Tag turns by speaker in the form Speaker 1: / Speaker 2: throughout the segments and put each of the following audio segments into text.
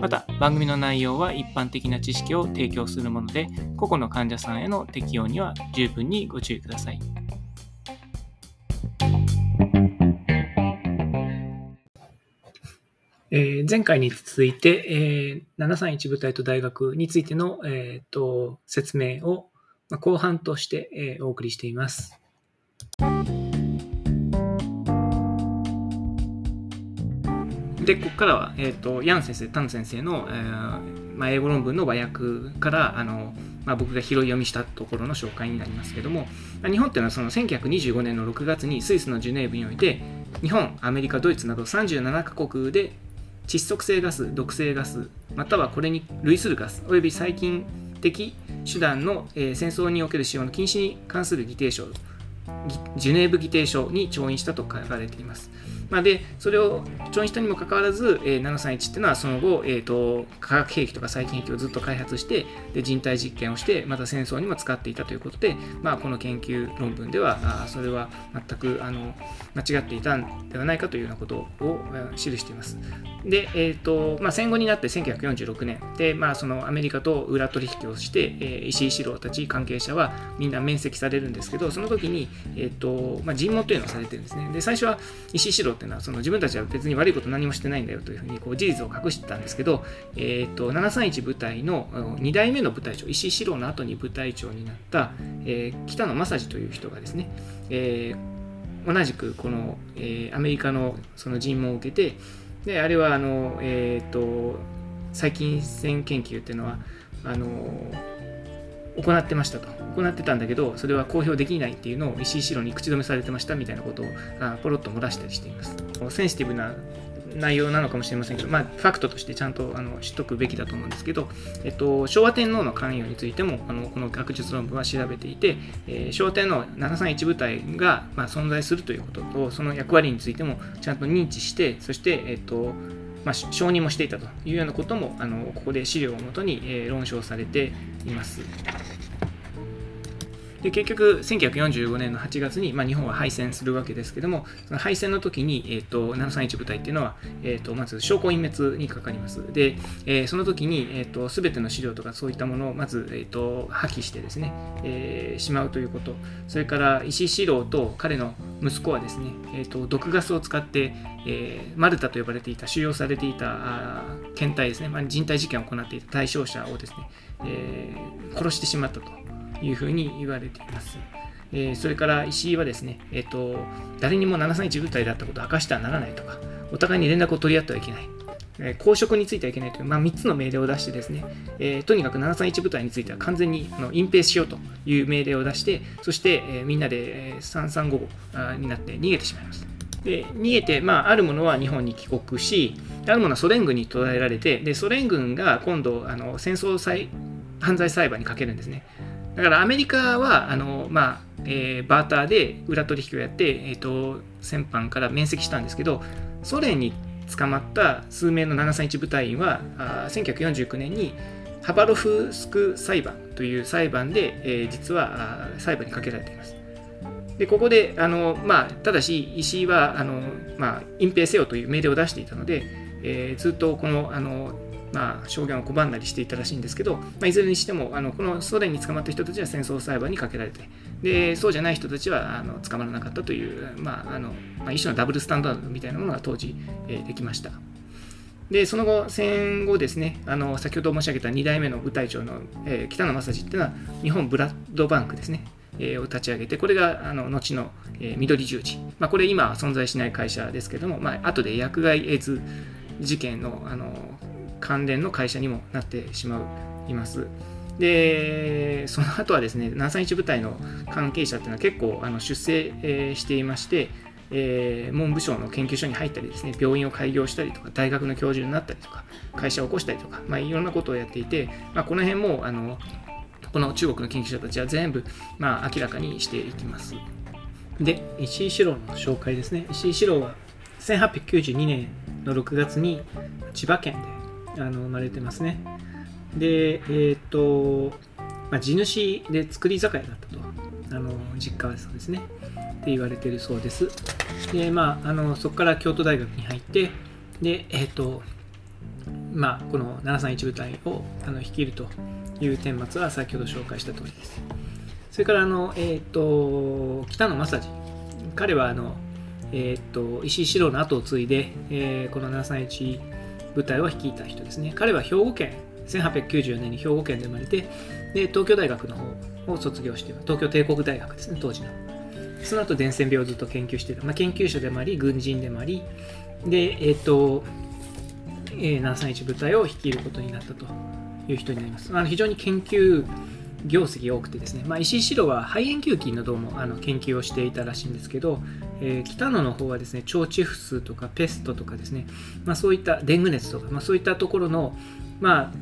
Speaker 1: また番組の内容は一般的な知識を提供するもので個々の患者さんへの適用には十分にご注意くださいえー、前回に続いて、えー、731部隊と大学についての、えーと、説明を、後半として、えー、お送りしています。で、ここからは、えーと、ヤン先生、タン先生の、えーまあ、英語論文の和訳からあの、まあ、僕が拾い読みしたところの紹介になりますけども、日本っていうのはその1925年の6月にスイスのジュネーブにおいて日本、アメリカ、ドイツなど37カ国で窒息性ガス、毒性ガス、またはこれに類するガス、および細菌的手段の、えー、戦争における使用の禁止に関する議定書、ジュネーブ議定書に調印したと書かれています。まあ、でそれを調印したにもかかわらず、えー、731っていうのはその後、えーと、化学兵器とか細菌兵器をずっと開発してで人体実験をしてまた戦争にも使っていたということで、まあ、この研究論文ではあそれは全くあの間違っていたんではないかというようなことを記しています。で、えーとまあ、戦後になって1946年で、まあ、そのアメリカと裏取引をして、えー、石井四郎たち関係者はみんな面積されるんですけどその時に、えーとまあ、尋問というのをされてるんですね。で最初は石井四郎っていうのはその自分たちは別に悪いこと何もしてないんだよというふうにこう事実を隠してたんですけど、えーと、731部隊の2代目の部隊長石井四郎の後に部隊長になった、えー、北野正治という人がですね、えー、同じくこの、えー、アメリカのその尋問を受けてであれはあの、えーと、細菌線研究っていうのはあの行ってましたと。行ってたんだけどそれは公表できないっていうのを石井四郎に口止めされてましたみたいなことをポロッと漏らしたりしています。センシティブな内容なのかもしれませんけど、まあ、ファクトとしてちゃんとあの知っとくべきだと思うんですけど、えっと、昭和天皇の関与についてもあのこの学術論文は調べていて、えー、昭和天皇731部隊が、まあ、存在するということとその役割についてもちゃんと認知してそして、えっとまあ、承認もしていたというようなこともあのここで資料をもとに、え、論証されています。で結局、1945年の8月に、まあ、日本は敗戦するわけですけども、その敗戦の時に、えーと、731部隊っていうのは、えーと、まず証拠隠滅にかかります。で、えー、その時に、えーと、全ての資料とかそういったものをまず、えー、と破棄してですね、えー、しまうということ、それから石井四郎と彼の息子はですね、えー、と毒ガスを使って、えー、マルタと呼ばれていた、収容されていた検体ですね、まあ、人体実験を行っていた対象者をですね、えー、殺してしまったと。いうふうに言われています。えー、それから石井はですね、えーと、誰にも731部隊だったことを明かしてはならないとか、お互いに連絡を取り合ってはいけない、公職についてはいけないという、まあ、3つの命令を出してですね、えー、とにかく731部隊については完全にあの隠蔽しようという命令を出して、そして、え、みんなで、え335になって逃げてしまいます。で逃げて、まあ、あるものは日本に帰国し、あるものはソ連軍に捕らえられて、でソ連軍が今度あの戦争犯罪裁判にかけるんですね。だからアメリカはあの、まあえー、バーターで裏取引をやって、えーと、戦犯から免責したんですけどソ連に捕まった数名の731部隊員はあ1949年にハバロフスク裁判という裁判で、えー、実は裁判にかけられています。でここであの、まあ、ただし石井はあの、まあ、隠蔽せよという命令を出していたので、えー、ずっとこのあのまあ、証言を拒んだりしていたらしいんですけど、まあ、いずれにしてもあのこのソ連に捕まった人たちは戦争裁判にかけられてでそうじゃない人たちはあの捕まらなかったという、まああのまあ、一種のダブルスタンダードみたいなものが当時、えー、できました。でその後、戦後ですね、あの先ほど申し上げた2代目の部隊長の、えー、北野正治っていうのは、日本ブラッドバンクですね、えー、を立ち上げて、これがあの後の、えー、緑十字、まあ、これ今は存在しない会社ですけども、まあ後で薬害エイズ事件のあの関連の会社にもなってしまいます。で、その後はですね、731部隊の関係者っていうのは結構あの出世、えー、していまして、えー、文部省の研究所に入ったりですね、病院を開業したりとか、大学の教授になったりとか、会社を起こしたりとか、まあ、いろんなことをやっていて、まあ、この辺もあのこの中国の研究者たちは全部、まあ、明らかにしていきます。で、石井四郎の紹介ですね。石井四郎は1892年の6月に千葉県であの生まれてますね。で、えっ、と、まあ、地主で造り酒屋だったと。あの実家はそうですね。って言われてるそうです。で、まあ、あのそこから京都大学に入って、で、えっ、と、まあ、この731部隊をあの率いるという顛末は先ほど紹介した通りです。それからあの、えーと、北野正治、彼はあの、えーと、石井四郎の後を継いで、えー、この731部隊を率いた人ですね。彼は兵庫県、1894年に兵庫県で生まれて、で東京大学の方を卒業して東京帝国大学ですね、当時の。その後伝染病をずっと研究している、まあ、研究者でもあり、軍人でもあり、で、えっ、ー、と、えー、731部隊を率いることになったという人になります。あの非常に研究業績が多くてですね、まあ、石井四郎は肺炎球菌のどもあの研究をしていたらしいんですけど、えー、北野の方はですね腸チフスとかペストとかですね、まあ、そういったデング熱とか、まあ、そういったところの、まあ、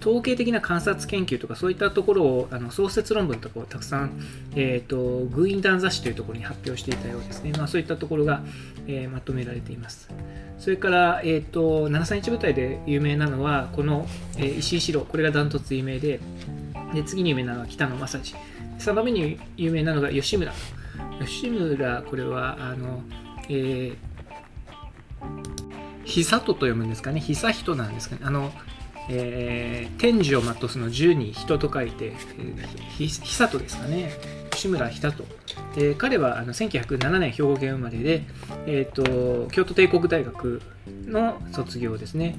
Speaker 1: 統計的な観察研究とかそういったところをあの創設論文とかをたくさん、えーと、グインダン雑誌というところに発表していたようですね、まあ、そういったところが、えー、まとめられています。それから、えーと、731部隊で有名なのはこの、えー、石井四郎。これがダントツ有名でで次に有名なのは北野正治3番目に有名なのが吉村。吉村これはあの、えー、久人と読むんですかね。久人なんですかね。あのえー、天寿を全うすの十に人と書いて、えー、久人ですかね。吉村久人、えー、彼はあの1907年兵庫県生まれで、えーと、京都帝国大学の卒業ですね。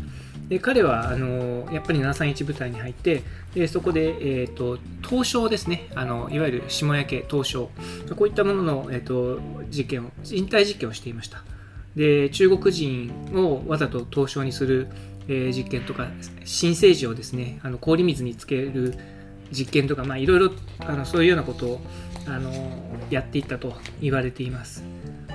Speaker 1: で彼はあのやっぱり731部隊に入ってでそこで、えーと、東証ですね。あのいわゆる下焼け東証こういったものの、えーと、実験を人体実験をしていました。で中国人をわざと東証にするえー、実験とか新生児をですねあの氷水につける実験とかいろいろそういうようなことをあのやっていったと言われています。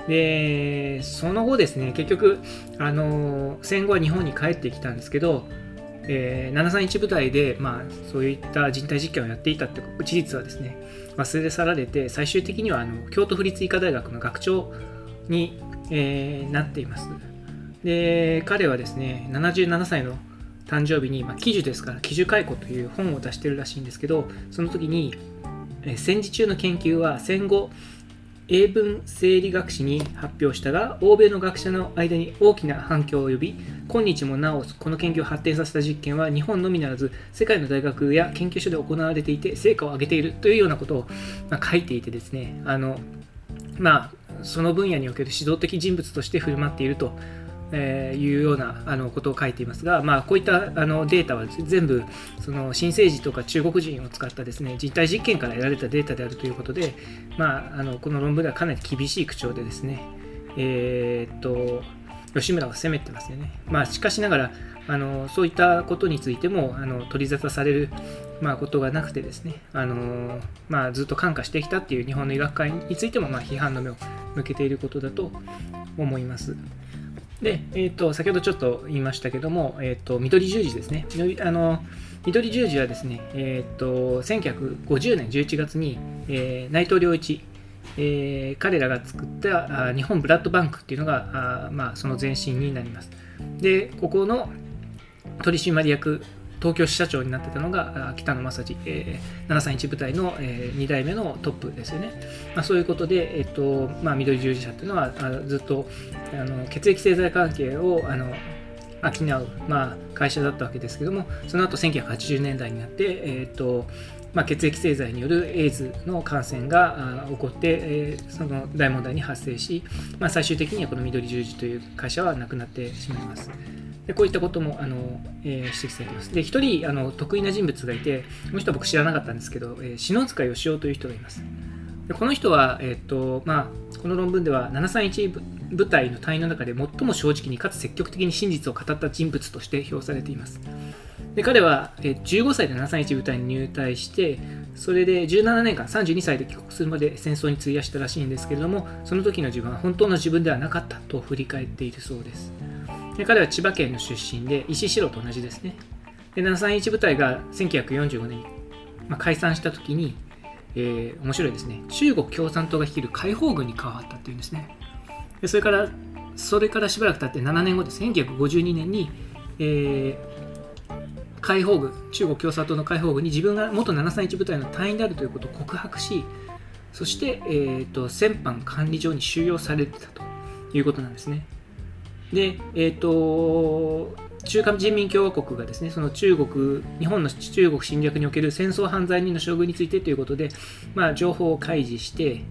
Speaker 1: でその後ですね結局あの戦後は日本に帰ってきたんですけど、えー、731部隊で、まあ、そういった人体実験をやっていたって事実はですね忘れ去られて最終的にはあの京都府立医科大学の学長に、えー、なっています。で彼はですね77歳の誕生日に、まあ、記事ですから「記事解雇」という本を出してるらしいんですけどその時に、え戦時中の研究は戦後英文生理学誌に発表したが欧米の学者の間に大きな反響を呼び今日もなおこの研究を発展させた実験は日本のみならず世界の大学や研究所で行われていて成果を上げているというようなことを、ま書いていてですねあのまあその分野における指導的人物として振る舞っているとえー、いうようなあのことを書いていますが、まあ、こういったあのデータは全部その新生児とか中国人を使ったですね実体実験から得られたデータであるということで、まあ、あのこの論文ではかなり厳しい口調でですね、えー、っと吉村は責めてますよね。まあ、しかしながらあのそういったことについてもあの取り沙汰される、まあ、ことがなくてですねあの、まあ、ずっと感化してきたっていう日本の医学界についても、まあ、批判の目を向けていることだと思います。で、えーと、先ほどちょっと言いましたけども、えーと、緑十字ですね。あの緑十字はですね、えーと、1950年11月に、えー、内藤良一、えー、彼らが作ったあ日本ブラッドバンクっていうのがあ、まあ、その前身になります。で、ここの取締役東京支社長になってたのが北野正治、えー、731部隊の、えー、2代目のトップですよね。まあ、そういうことで、えっとまあ、緑十字社っていうのはずっとあの血液製剤関係をあの商う、まあ、会社だったわけですけどもその後1980年代になって、えっとまあ、血液製剤によるエイズの感染が起こって、えー、その大問題に発生し、まあ、最終的にはこの緑十字という会社はなくなってしまいます。でこういったこともあの、えー、指摘されています。で、一人あの得意な人物がいて、この人は僕知らなかったんですけど、えー、篠塚義雄という人がいます。でこの人は、えーとまあ、この論文では731部隊の隊員の中で最も正直にかつ積極的に真実を語った人物として評されています。で彼は、えー、15歳で731部隊に入隊して、それで17年間、32歳で帰国するまで戦争に費やしたらしいんですけれども、その時の自分は本当の自分ではなかったと振り返っているそうです。彼は千葉県の出身で石城と同じですね。で731部隊が1945年にまあ、解散した時に、えー、面白いですね。中国共産党が率いる解放軍に変わったっていうんですね。でそれからそれからしばらく経って7年後で1952年に、えー、解放軍中国共産党の解放軍に自分が元731部隊の隊員であるということを告白しそして、えーと、先般管理所に収容されてたということなんですね。で、えっ、ー、と中華人民共和国がですねその中国日本の中国侵略における戦争犯罪人の処遇についてということで、まあ、情報を開示して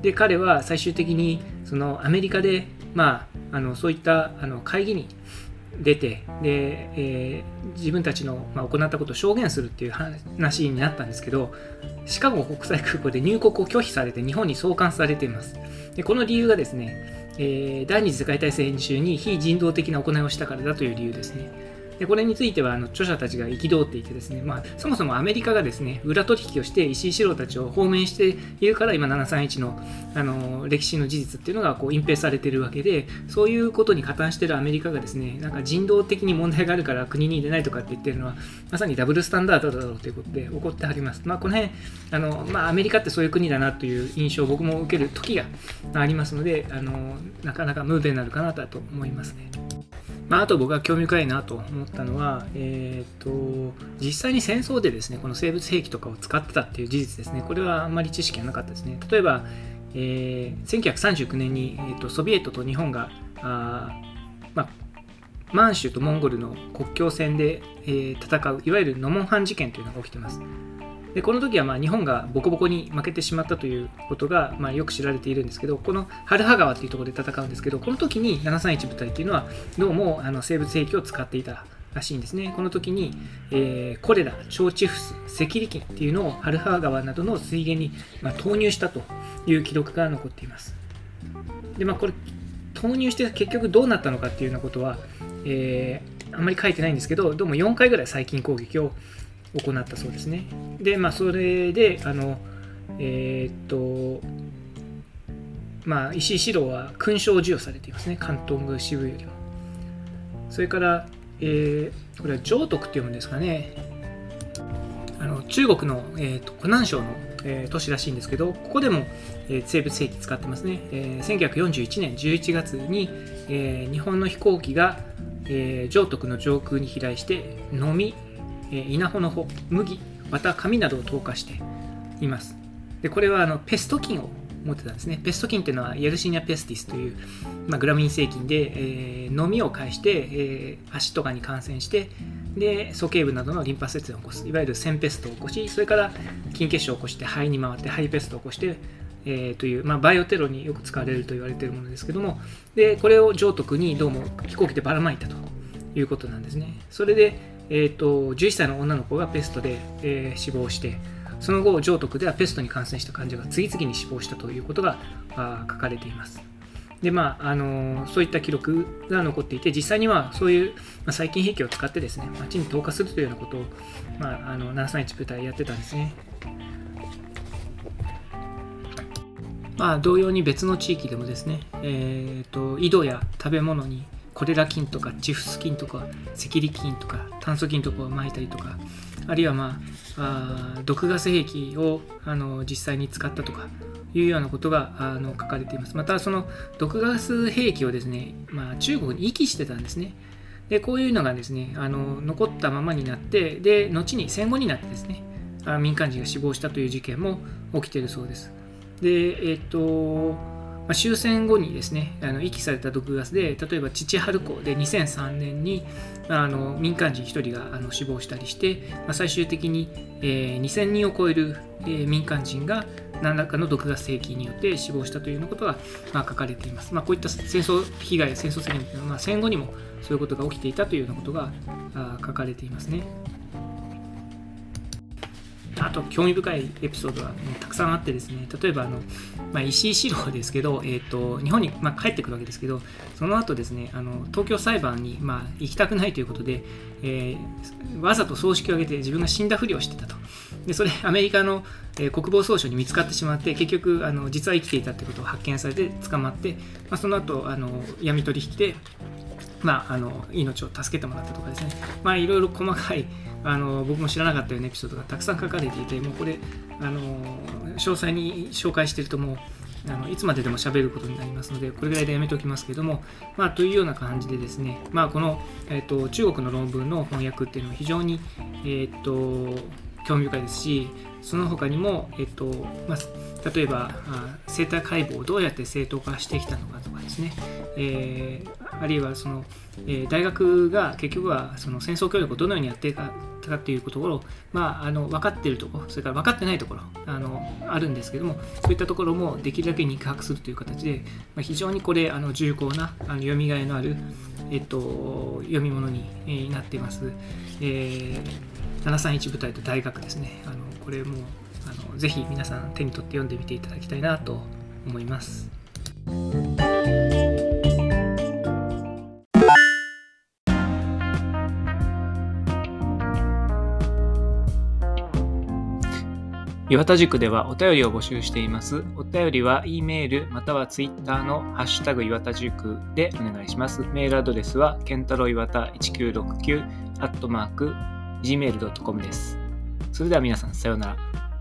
Speaker 1: で彼は最終的にそのアメリカで、まあ、あのそういったあの会議に出てで、えー、自分たちの、まあ、行ったことを証言するっていう話になったんですけどシカゴ国際空港で入国を拒否されて日本に送還されています。でこの理由がですね、えー、第二次世界大戦中に非人道的な行いをしたからだという理由ですね。でこれについてはあの著者たちが憤っていてですね、まあ、そもそもアメリカがですね裏取引をして石井四郎たちを放免しているから今731のあの歴史の事実っていうのがこう隠蔽されているわけでそういうことに加担しているアメリカがですねなんか人道的に問題があるから国に入れないとかって言ってるのはまさにダブルスタンダードだろうということで怒ってはります。まあ、この辺あの、まあ、アメリカってそういう国だなという印象を僕も受ける時がありますのであのなかなかムーベになるかなと思いますね。まあ、あと僕が興味深いなと思思ったのは、えーと、実際に戦争でですねこの生物兵器とかを使ってたっていう事実ですね。これはあんまり知識がなかったですね。例えば、えー、1939年に、えーと、ソビエトと日本があ、まあ、満州とモンゴルの国境線で、えー、戦ういわゆるノモンハン事件というのが起きてます。でこの時はまあ日本がボコボコに負けてしまったということがまあよく知られているんですけどこの春葉川というところで戦うんですけどこの時に731部隊というのはどうもあの生物兵器を使っていたらしいんですね。この時に、えー、コレラ腸チフス赤痢菌っていうのを春葉川などの水源に、まあ、投入したという記録が残っています。でまあこれ投入して結局どうなったのかっていうようなことは、えー、あんまり書いてないんですけどどうも4回ぐらい細菌攻撃を行ったそうですね。で、まあ、それで、あの、えー、っと、まあ、石井四郎は勲章を授与されていますね、関東宮支部よりも。それから、えー、これは上徳って読むんですかね。あの中国の、えーと、湖南省の、えー、都市らしいんですけど、ここでも、えー、生物兵器使ってますね。えー、1941年11月に、えー、日本の飛行機が、えー、上徳の上空に飛来して、飲み稲穂の穂、麦、また紙などを投下しています。でこれはあのペスト菌を持ってたんですね。ペスト菌っていうのはヤルシニアペスティスという、まあ、グラミン性菌で、えー、飲みを介して、えー、足とかに感染してで鼠径部などのリンパ節を起こすいわゆるセンペストを起こしそれから筋血症を起こして肺に回って肺ペストを起こして、えー、という、まあ、バイオテロによく使われると言われているものですけどもでこれを上徳にどうも飛行機でばらまいたということなんですね。それでえーと、11歳の女の子がペストで、えー、死亡してその後上徳ではペストに感染した患者が次々に死亡したということがあ書かれています。でまああのー、そういった記録が残っていて実際にはそういう、まあ、細菌兵器を使ってですね街に投下するというようなことを、まあ、あの731部隊やってたんですね。まあ、同様に別の地域でもですね、えーと井戸や食べ物にコレラ菌とかチフス菌とか赤痢菌とか炭疽菌とかをまいたりとかあるいはまああ毒ガス兵器をあの実際に使ったとかいうようなことがあの書かれています。またその毒ガス兵器をですね、まあ、中国に遺棄してたんですね。でこういうのがですねあの残ったままになってで後に戦後になってですね民間人が死亡したという事件も起きているそうです。でえっ、とま、終戦後にですねあの遺棄された毒ガスで例えば父春子で2003年にあの民間人1人があの死亡したりして、まあ、最終的に、えー、2000人を超える、えー、民間人が何らかの毒ガス兵器によって死亡したというようなことが、まあ、書かれています。まあ、こういった戦争被害、戦争責任というのは、まあ、戦後にもそういうことが起きていたというようなことが書かれていますね。あと興味深いエピソードはたくさんあってですね例えばあの、まあ、石井四郎ですけど、えーと、日本に、まあ、帰ってくるわけですけどその後ですねあの東京裁判に、まあ、行きたくないということで、えー、わざと葬式を挙げて自分が死んだふりをしてたと。でそれアメリカの、えー、国防総省に見つかってしまって結局あの実は生きていたということを発見されて捕まって、まあ、その後あの闇取引でまあ、あの命を助けてもらったとかですね、まあ、いろいろ細かいあの僕も知らなかったようなエピソードがたくさん書かれていてもうこれあの詳細に紹介してるともうあのいつまででも喋ることになりますのでこれぐらいでやめておきますけども、まあ、というような感じでですね、まあ、この、えーと、中国の論文の翻訳っていうのは非常に、えーと、興味深いですしその他にも、えーとまあ、例えば生体解剖をどうやって正当化してきたのかとかですね、えー、あるいはその、えー、大学が結局はその戦争協力をどのようにやっていかかっていうところ、まあ、あの分かっているところ、それから分かってないところあのあるんですけども、そういったところもできるだけ肉薄するという形で、まあ、非常にこれ、あの重厚なあの読みがいのある、えっと、読み物に、えー、なっています。えー、731部隊と大学ですね。あのこれもあのぜひ皆さん手に取って読んでみていただきたいなと思います。岩田塾ではお便りを募集しています。お便りは E メールまたは Twitter のハッシュタグ岩田塾でお願いします。メールアドレスはケンタロウ岩田1969アットマーク gmail.com です。それでは皆さんさようなら。